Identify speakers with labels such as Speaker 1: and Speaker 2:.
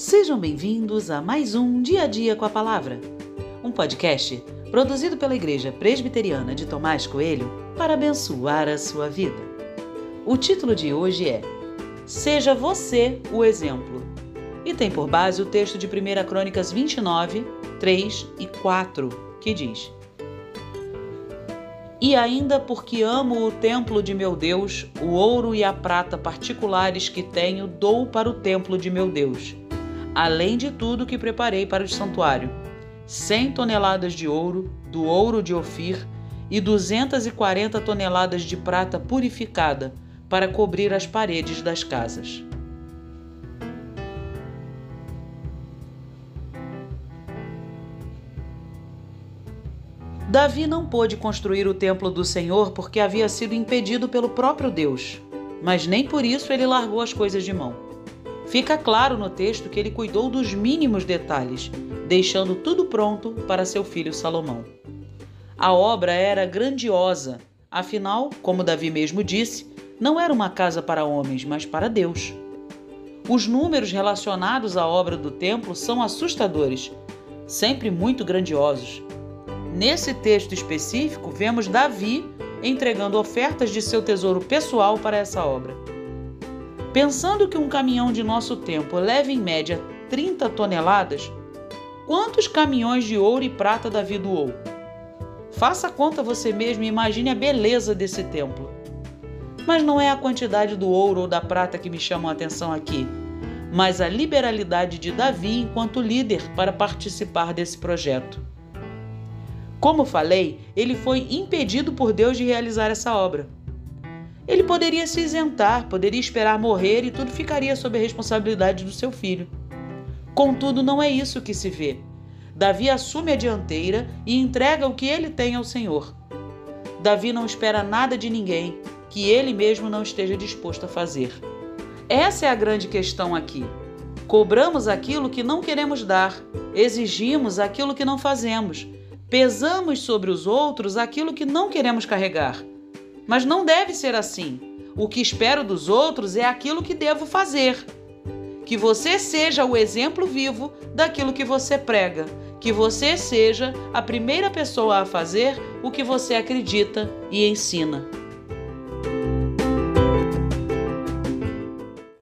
Speaker 1: Sejam bem-vindos a mais um Dia a Dia com a Palavra, um podcast produzido pela Igreja Presbiteriana de Tomás Coelho para abençoar a sua vida. O título de hoje é Seja você o exemplo e tem por base o texto de 1 Crônicas 29, 3 e 4, que diz: E ainda porque amo o templo de meu Deus, o ouro e a prata particulares que tenho dou para o templo de meu Deus além de tudo que preparei para o santuário: 100 toneladas de ouro, do ouro de Ofir, e 240 toneladas de prata purificada para cobrir as paredes das casas. Davi não pôde construir o templo do Senhor porque havia sido impedido pelo próprio Deus, mas nem por isso ele largou as coisas de mão. Fica claro no texto que ele cuidou dos mínimos detalhes, deixando tudo pronto para seu filho Salomão. A obra era grandiosa, afinal, como Davi mesmo disse, não era uma casa para homens, mas para Deus. Os números relacionados à obra do templo são assustadores, sempre muito grandiosos. Nesse texto específico, vemos Davi entregando ofertas de seu tesouro pessoal para essa obra. Pensando que um caminhão de nosso tempo leva em média 30 toneladas, quantos caminhões de ouro e prata Davi doou? Faça a conta você mesmo e imagine a beleza desse templo. Mas não é a quantidade do ouro ou da prata que me chamam a atenção aqui, mas a liberalidade de Davi enquanto líder para participar desse projeto. Como falei, ele foi impedido por Deus de realizar essa obra. Ele poderia se isentar, poderia esperar morrer e tudo ficaria sob a responsabilidade do seu filho. Contudo, não é isso que se vê. Davi assume a dianteira e entrega o que ele tem ao Senhor. Davi não espera nada de ninguém que ele mesmo não esteja disposto a fazer. Essa é a grande questão aqui. Cobramos aquilo que não queremos dar, exigimos aquilo que não fazemos, pesamos sobre os outros aquilo que não queremos carregar. Mas não deve ser assim. O que espero dos outros é aquilo que devo fazer. Que você seja o exemplo vivo daquilo que você prega. Que você seja a primeira pessoa a fazer o que você acredita e ensina.